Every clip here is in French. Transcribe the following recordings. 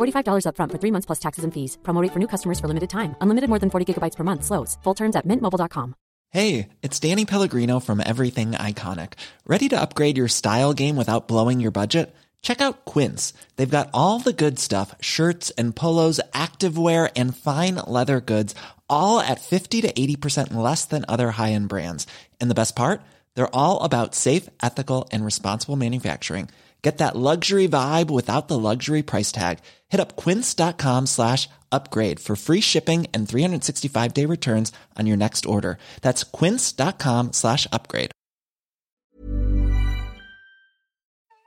$45 upfront for three months plus taxes and fees. Promo rate for new customers for limited time. Unlimited more than 40 gigabytes per month. Slows. Full terms at mintmobile.com. Hey, it's Danny Pellegrino from Everything Iconic. Ready to upgrade your style game without blowing your budget? Check out Quince. They've got all the good stuff shirts and polos, activewear, and fine leather goods, all at 50 to 80% less than other high end brands. And the best part? They're all about safe, ethical, and responsible manufacturing. Get that luxury vibe without the luxury price tag. Hit up quince.com slash upgrade for free shipping and 365 day returns on your next order. That's quince.com slash upgrade.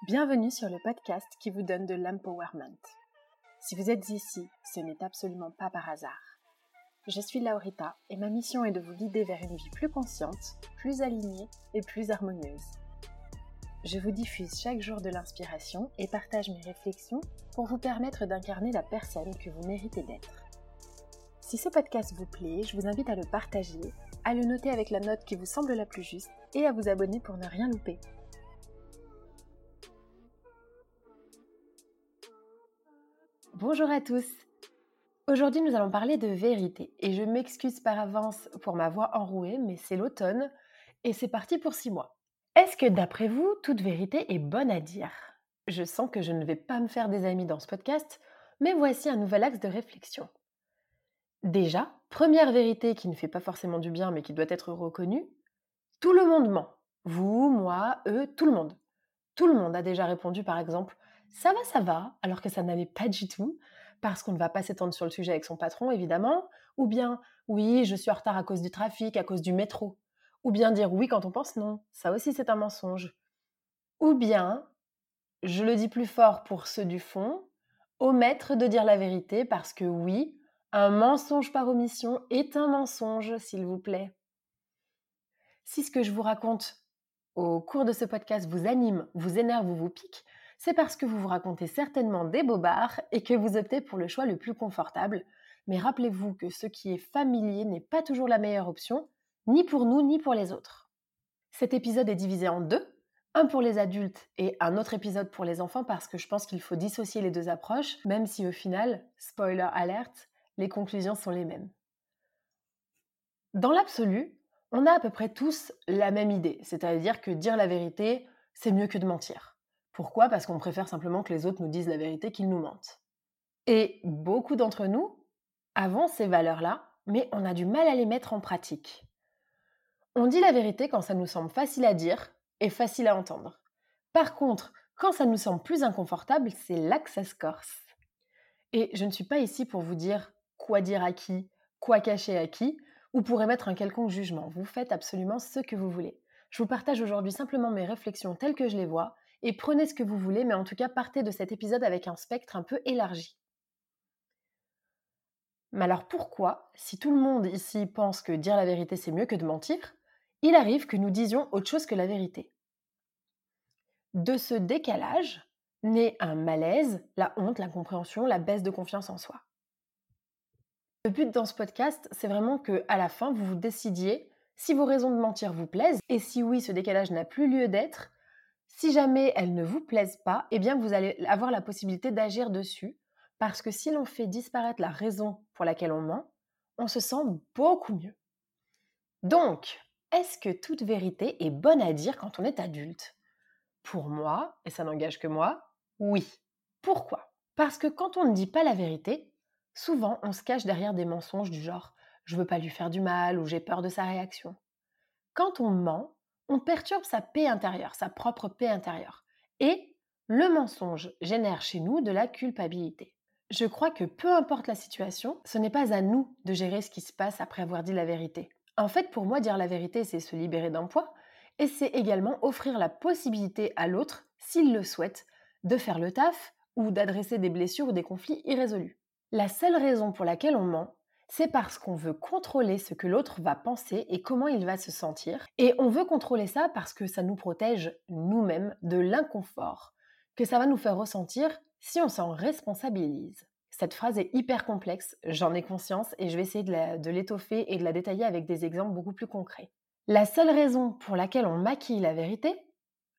Bienvenue sur le podcast qui vous donne de l'empowerment. Si vous êtes ici, ce n'est absolument pas par hasard. Je suis Laurita et ma mission est de vous guider vers une vie plus consciente, plus alignée et plus harmonieuse. Je vous diffuse chaque jour de l'inspiration et partage mes réflexions pour vous permettre d'incarner la personne que vous méritez d'être. Si ce podcast vous plaît, je vous invite à le partager, à le noter avec la note qui vous semble la plus juste et à vous abonner pour ne rien louper. Bonjour à tous Aujourd'hui nous allons parler de vérité et je m'excuse par avance pour ma voix enrouée mais c'est l'automne et c'est parti pour six mois. Est-ce que d'après vous, toute vérité est bonne à dire? Je sens que je ne vais pas me faire des amis dans ce podcast, mais voici un nouvel axe de réflexion. Déjà, première vérité qui ne fait pas forcément du bien mais qui doit être reconnue, tout le monde ment. Vous, moi, eux, tout le monde. Tout le monde a déjà répondu par exemple ça va, ça va, alors que ça n'allait pas du tout, parce qu'on ne va pas s'étendre sur le sujet avec son patron évidemment, ou bien oui, je suis en retard à cause du trafic, à cause du métro. Ou bien dire oui quand on pense non, ça aussi c'est un mensonge. Ou bien, je le dis plus fort pour ceux du fond, omettre de dire la vérité parce que oui, un mensonge par omission est un mensonge, s'il vous plaît. Si ce que je vous raconte au cours de ce podcast vous anime, vous énerve ou vous pique, c'est parce que vous vous racontez certainement des bobards et que vous optez pour le choix le plus confortable. Mais rappelez-vous que ce qui est familier n'est pas toujours la meilleure option ni pour nous ni pour les autres. Cet épisode est divisé en deux, un pour les adultes et un autre épisode pour les enfants parce que je pense qu'il faut dissocier les deux approches, même si au final, spoiler alert, les conclusions sont les mêmes. Dans l'absolu, on a à peu près tous la même idée, c'est-à-dire que dire la vérité, c'est mieux que de mentir. Pourquoi? Parce qu'on préfère simplement que les autres nous disent la vérité qu'ils nous mentent. Et beaucoup d'entre nous avons ces valeurs-là, mais on a du mal à les mettre en pratique. On dit la vérité quand ça nous semble facile à dire et facile à entendre. Par contre, quand ça nous semble plus inconfortable, c'est là que corse. Et je ne suis pas ici pour vous dire quoi dire à qui, quoi cacher à qui, ou pour émettre un quelconque jugement. Vous faites absolument ce que vous voulez. Je vous partage aujourd'hui simplement mes réflexions telles que je les vois, et prenez ce que vous voulez, mais en tout cas partez de cet épisode avec un spectre un peu élargi. Mais alors pourquoi, si tout le monde ici pense que dire la vérité c'est mieux que de mentir, il arrive que nous disions autre chose que la vérité. De ce décalage naît un malaise, la honte, l'incompréhension, la baisse de confiance en soi. Le but dans ce podcast, c'est vraiment que à la fin, vous vous décidiez si vos raisons de mentir vous plaisent et si oui, ce décalage n'a plus lieu d'être. Si jamais elles ne vous plaisent pas, eh bien vous allez avoir la possibilité d'agir dessus parce que si l'on fait disparaître la raison pour laquelle on ment, on se sent beaucoup mieux. Donc, est-ce que toute vérité est bonne à dire quand on est adulte? Pour moi, et ça n'engage que moi, oui. Pourquoi? Parce que quand on ne dit pas la vérité, souvent on se cache derrière des mensonges du genre je veux pas lui faire du mal ou j'ai peur de sa réaction. Quand on ment, on perturbe sa paix intérieure, sa propre paix intérieure. Et le mensonge génère chez nous de la culpabilité. Je crois que peu importe la situation, ce n'est pas à nous de gérer ce qui se passe après avoir dit la vérité. En fait, pour moi, dire la vérité, c'est se libérer d'un poids, et c'est également offrir la possibilité à l'autre, s'il le souhaite, de faire le taf ou d'adresser des blessures ou des conflits irrésolus. La seule raison pour laquelle on ment, c'est parce qu'on veut contrôler ce que l'autre va penser et comment il va se sentir. Et on veut contrôler ça parce que ça nous protège nous-mêmes de l'inconfort que ça va nous faire ressentir si on s'en responsabilise. Cette phrase est hyper complexe, j'en ai conscience et je vais essayer de l'étoffer et de la détailler avec des exemples beaucoup plus concrets. La seule raison pour laquelle on maquille la vérité,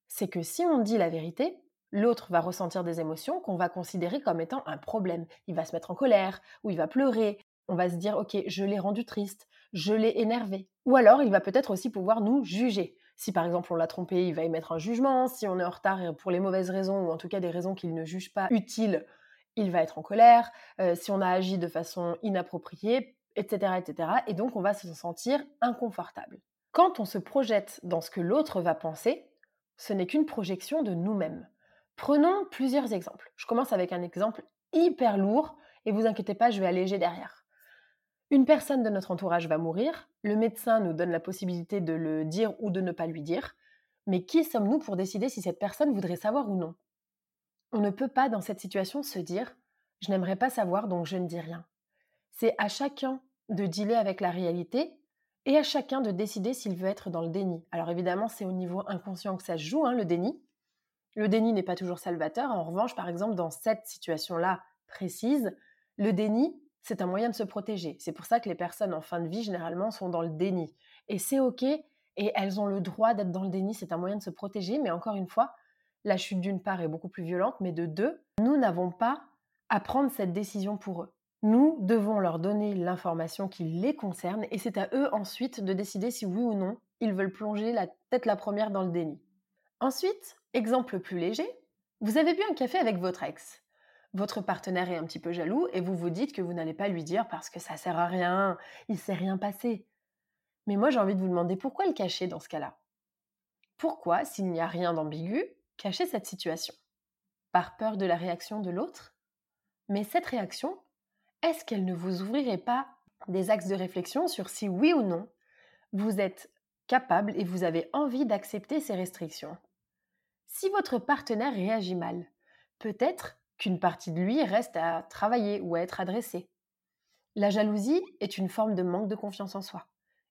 c'est que si on dit la vérité, l'autre va ressentir des émotions qu'on va considérer comme étant un problème. Il va se mettre en colère, ou il va pleurer, on va se dire, ok, je l'ai rendu triste, je l'ai énervé. Ou alors, il va peut-être aussi pouvoir nous juger. Si par exemple on l'a trompé, il va émettre un jugement. Si on est en retard pour les mauvaises raisons, ou en tout cas des raisons qu'il ne juge pas utiles, il va être en colère. Euh, si on a agi de façon inappropriée, etc., etc. Et donc on va se sentir inconfortable. Quand on se projette dans ce que l'autre va penser, ce n'est qu'une projection de nous-mêmes. Prenons plusieurs exemples. Je commence avec un exemple hyper lourd et vous inquiétez pas, je vais alléger derrière. Une personne de notre entourage va mourir, le médecin nous donne la possibilité de le dire ou de ne pas lui dire, mais qui sommes-nous pour décider si cette personne voudrait savoir ou non? On ne peut pas dans cette situation se dire je n'aimerais pas savoir donc je ne dis rien. C'est à chacun de dealer avec la réalité et à chacun de décider s'il veut être dans le déni. Alors évidemment, c'est au niveau inconscient que ça se joue, hein, le déni. Le déni n'est pas toujours salvateur. En revanche, par exemple, dans cette situation-là précise, le déni, c'est un moyen de se protéger. C'est pour ça que les personnes en fin de vie, généralement, sont dans le déni. Et c'est OK, et elles ont le droit d'être dans le déni, c'est un moyen de se protéger, mais encore une fois, la chute d'une part est beaucoup plus violente, mais de deux, nous n'avons pas à prendre cette décision pour eux. Nous devons leur donner l'information qui les concerne et c'est à eux ensuite de décider si oui ou non ils veulent plonger la tête la première dans le déni. Ensuite, exemple plus léger, vous avez bu un café avec votre ex. Votre partenaire est un petit peu jaloux et vous vous dites que vous n'allez pas lui dire parce que ça sert à rien, il s'est rien passé. Mais moi j'ai envie de vous demander pourquoi le cacher dans ce cas-là? Pourquoi, s'il n'y a rien d'ambigu, cacher cette situation Par peur de la réaction de l'autre Mais cette réaction, est-ce qu'elle ne vous ouvrirait pas des axes de réflexion sur si oui ou non vous êtes capable et vous avez envie d'accepter ces restrictions? Si votre partenaire réagit mal, peut-être qu'une partie de lui reste à travailler ou à être adressée. La jalousie est une forme de manque de confiance en soi.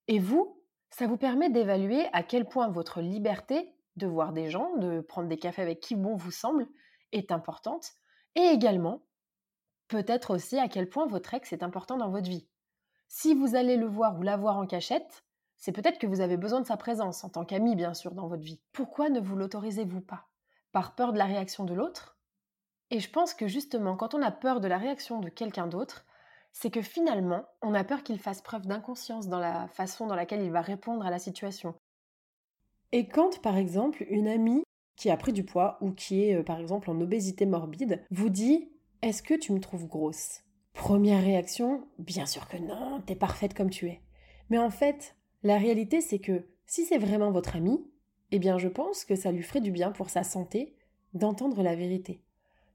Et vous, ça vous permet d'évaluer à quel point votre liberté de voir des gens, de prendre des cafés avec qui bon vous semble, est importante, et également peut-être aussi à quel point votre ex est important dans votre vie. Si vous allez le voir ou la voir en cachette, c'est peut-être que vous avez besoin de sa présence, en tant qu'ami bien sûr, dans votre vie. Pourquoi ne vous l'autorisez-vous pas? Par peur de la réaction de l'autre? Et je pense que justement, quand on a peur de la réaction de quelqu'un d'autre, c'est que finalement, on a peur qu'il fasse preuve d'inconscience dans la façon dans laquelle il va répondre à la situation. Et quand, par exemple, une amie qui a pris du poids ou qui est, euh, par exemple, en obésité morbide, vous dit est-ce que tu me trouves grosse? Première réaction Bien sûr que non, t'es parfaite comme tu es. Mais en fait, la réalité c'est que si c'est vraiment votre amie, eh bien je pense que ça lui ferait du bien pour sa santé d'entendre la vérité.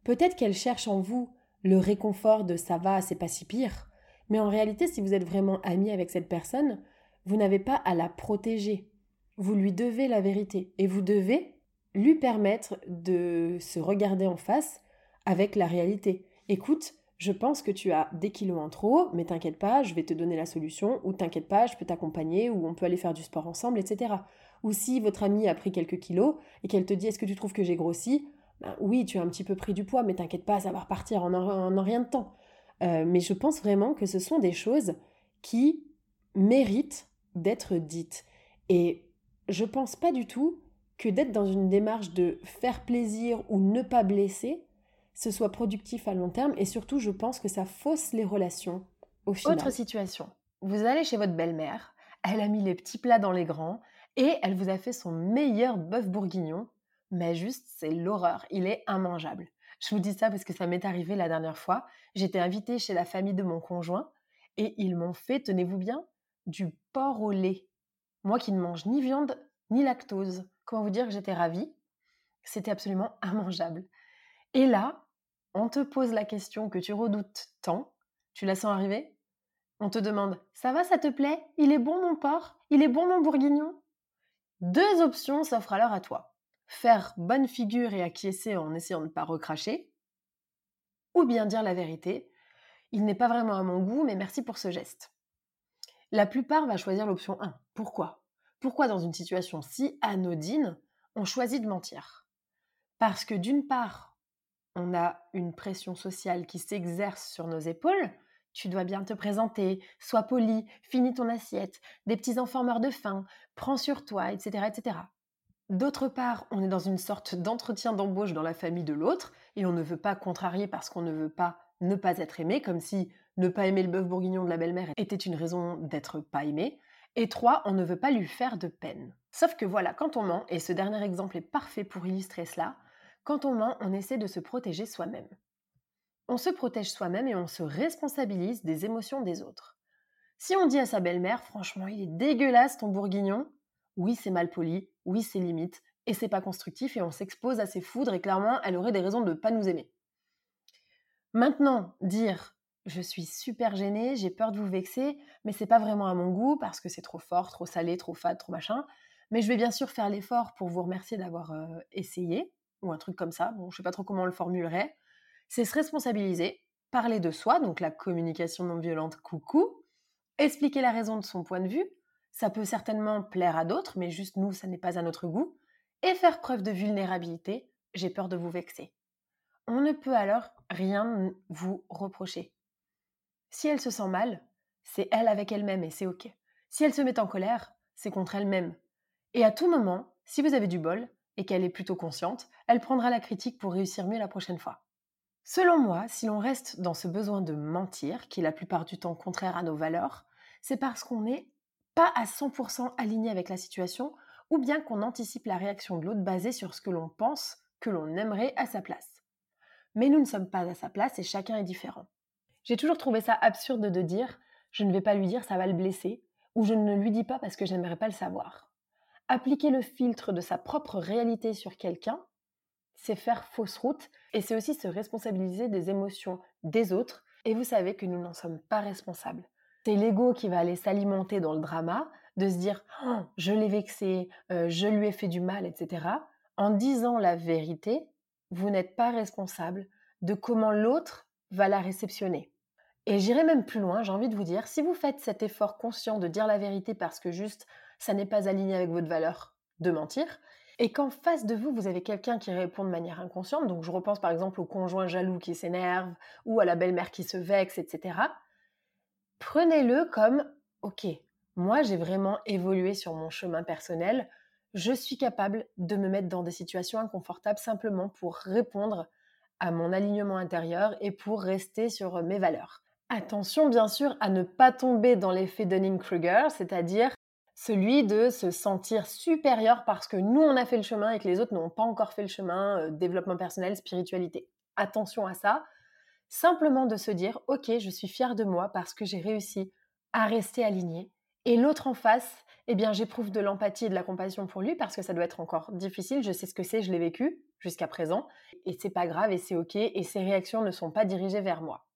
Peut-être qu'elle cherche en vous le réconfort de ça va, c'est pas si pire, mais en réalité si vous êtes vraiment ami avec cette personne, vous n'avez pas à la protéger. Vous lui devez la vérité et vous devez lui permettre de se regarder en face avec la réalité. Écoute, je pense que tu as des kilos en trop, mais t'inquiète pas, je vais te donner la solution, ou t'inquiète pas, je peux t'accompagner, ou on peut aller faire du sport ensemble, etc. Ou si votre amie a pris quelques kilos et qu'elle te dit est-ce que tu trouves que j'ai grossi? Ben Oui, tu as un petit peu pris du poids, mais t'inquiète pas, ça va repartir en un, rien de temps. Euh, mais je pense vraiment que ce sont des choses qui méritent d'être dites. Et je pense pas du tout que d'être dans une démarche de faire plaisir ou ne pas blesser, ce soit productif à long terme et surtout je pense que ça fausse les relations au final. Autre situation, vous allez chez votre belle-mère, elle a mis les petits plats dans les grands et elle vous a fait son meilleur bœuf bourguignon, mais juste c'est l'horreur, il est immangeable. Je vous dis ça parce que ça m'est arrivé la dernière fois, j'étais invitée chez la famille de mon conjoint et ils m'ont fait, tenez-vous bien, du porc au lait. Moi qui ne mange ni viande ni lactose. Comment vous dire que j'étais ravie? C'était absolument immangeable. Et là, on te pose la question que tu redoutes tant, tu la sens arriver? On te demande Ça va, ça te plaît? Il est bon mon porc? Il est bon mon bourguignon Deux options s'offrent alors à toi. Faire bonne figure et acquiescer en essayant de ne pas recracher, ou bien dire la vérité Il n'est pas vraiment à mon goût, mais merci pour ce geste. La plupart va choisir l'option 1. Pourquoi? Pourquoi dans une situation si anodine, on choisit de mentir? Parce que d'une part, on a une pression sociale qui s'exerce sur nos épaules. Tu dois bien te présenter, sois poli, finis ton assiette, des petits enfants meurent de faim, prends sur toi, etc. etc. D'autre part, on est dans une sorte d'entretien d'embauche dans la famille de l'autre et on ne veut pas contrarier parce qu'on ne veut pas ne pas être aimé, comme si ne pas aimer le bœuf bourguignon de la belle-mère était une raison d'être pas aimé. Et trois, on ne veut pas lui faire de peine. Sauf que voilà, quand on ment, et ce dernier exemple est parfait pour illustrer cela, quand on ment, on essaie de se protéger soi-même. On se protège soi-même et on se responsabilise des émotions des autres. Si on dit à sa belle-mère, franchement, il est dégueulasse ton bourguignon, oui, c'est mal poli, oui, c'est limite, et c'est pas constructif, et on s'expose à ses foudres, et clairement, elle aurait des raisons de ne pas nous aimer. Maintenant, dire je suis super gênée, j'ai peur de vous vexer, mais c'est pas vraiment à mon goût parce que c'est trop fort, trop salé, trop fade, trop machin. Mais je vais bien sûr faire l'effort pour vous remercier d'avoir euh, essayé, ou un truc comme ça. Bon, je sais pas trop comment on le formulerait. C'est se responsabiliser, parler de soi, donc la communication non violente, coucou, expliquer la raison de son point de vue. Ça peut certainement plaire à d'autres, mais juste nous, ça n'est pas à notre goût. Et faire preuve de vulnérabilité, j'ai peur de vous vexer. On ne peut alors rien vous reprocher. Si elle se sent mal, c'est elle avec elle-même et c'est OK. Si elle se met en colère, c'est contre elle-même. Et à tout moment, si vous avez du bol et qu'elle est plutôt consciente, elle prendra la critique pour réussir mieux la prochaine fois. Selon moi, si l'on reste dans ce besoin de mentir, qui est la plupart du temps contraire à nos valeurs, c'est parce qu'on n'est pas à 100% aligné avec la situation ou bien qu'on anticipe la réaction de l'autre basée sur ce que l'on pense que l'on aimerait à sa place. Mais nous ne sommes pas à sa place et chacun est différent. J'ai toujours trouvé ça absurde de dire je ne vais pas lui dire, ça va le blesser, ou je ne lui dis pas parce que j'aimerais pas le savoir. Appliquer le filtre de sa propre réalité sur quelqu'un, c'est faire fausse route et c'est aussi se responsabiliser des émotions des autres. Et vous savez que nous n'en sommes pas responsables. C'est l'ego qui va aller s'alimenter dans le drama, de se dire oh, je l'ai vexé, euh, je lui ai fait du mal, etc. En disant la vérité, vous n'êtes pas responsable de comment l'autre va la réceptionner. Et j'irai même plus loin, j'ai envie de vous dire, si vous faites cet effort conscient de dire la vérité parce que juste ça n'est pas aligné avec votre valeur de mentir, et qu'en face de vous, vous avez quelqu'un qui répond de manière inconsciente, donc je repense par exemple au conjoint jaloux qui s'énerve, ou à la belle-mère qui se vexe, etc., prenez-le comme, ok, moi j'ai vraiment évolué sur mon chemin personnel, je suis capable de me mettre dans des situations inconfortables simplement pour répondre à mon alignement intérieur et pour rester sur mes valeurs. Attention bien sûr à ne pas tomber dans l'effet Dunning-Kruger, c'est-à-dire celui de se sentir supérieur parce que nous on a fait le chemin et que les autres n'ont pas encore fait le chemin, euh, développement personnel, spiritualité. Attention à ça. Simplement de se dire, ok, je suis fière de moi parce que j'ai réussi à rester aligné. Et l'autre en face, eh bien j'éprouve de l'empathie et de la compassion pour lui parce que ça doit être encore difficile. Je sais ce que c'est, je l'ai vécu jusqu'à présent et c'est pas grave et c'est ok et ses réactions ne sont pas dirigées vers moi.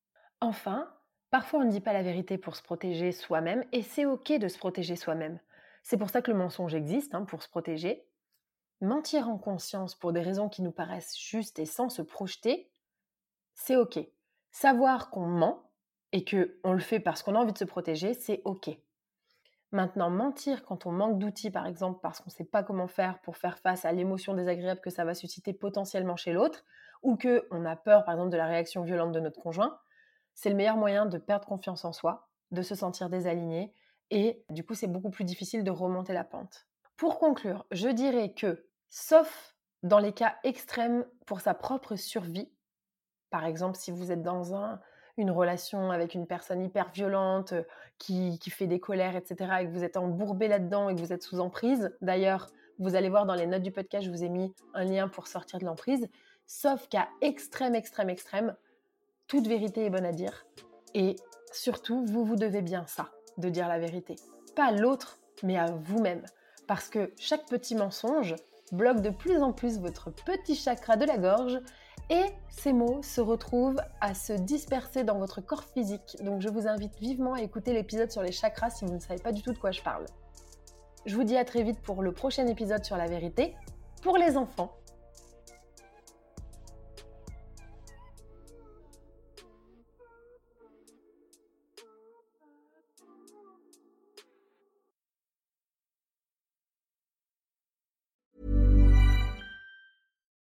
Enfin, Parfois, on ne dit pas la vérité pour se protéger soi-même, et c'est OK de se protéger soi-même. C'est pour ça que le mensonge existe, hein, pour se protéger. Mentir en conscience pour des raisons qui nous paraissent justes et sans se projeter, c'est OK. Savoir qu'on ment et que on le fait parce qu'on a envie de se protéger, c'est OK. Maintenant, mentir quand on manque d'outils, par exemple, parce qu'on ne sait pas comment faire pour faire face à l'émotion désagréable que ça va susciter potentiellement chez l'autre, ou qu'on a peur, par exemple, de la réaction violente de notre conjoint, c'est le meilleur moyen de perdre confiance en soi, de se sentir désaligné, et du coup c'est beaucoup plus difficile de remonter la pente. Pour conclure, je dirais que, sauf dans les cas extrêmes pour sa propre survie, par exemple si vous êtes dans une relation avec une personne hyper violente, euh, qui, qui fait des colères, etc., et que vous êtes embourbé là-dedans et que vous êtes sous emprise, d'ailleurs, vous allez voir dans les notes du podcast, je vous ai mis un lien pour sortir de l'emprise, sauf cas extrême, extrême, extrême, toute vérité est bonne à dire et surtout, vous vous devez bien ça, de dire la vérité. Pas à l'autre, mais à vous-même. Parce que chaque petit mensonge bloque de plus en plus votre petit chakra de la gorge et ces mots se retrouvent à se disperser dans votre corps physique. Donc je vous invite vivement à écouter l'épisode sur les chakras si vous ne savez pas du tout de quoi je parle. Je vous dis à très vite pour le prochain épisode sur la vérité pour les enfants.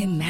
Imagine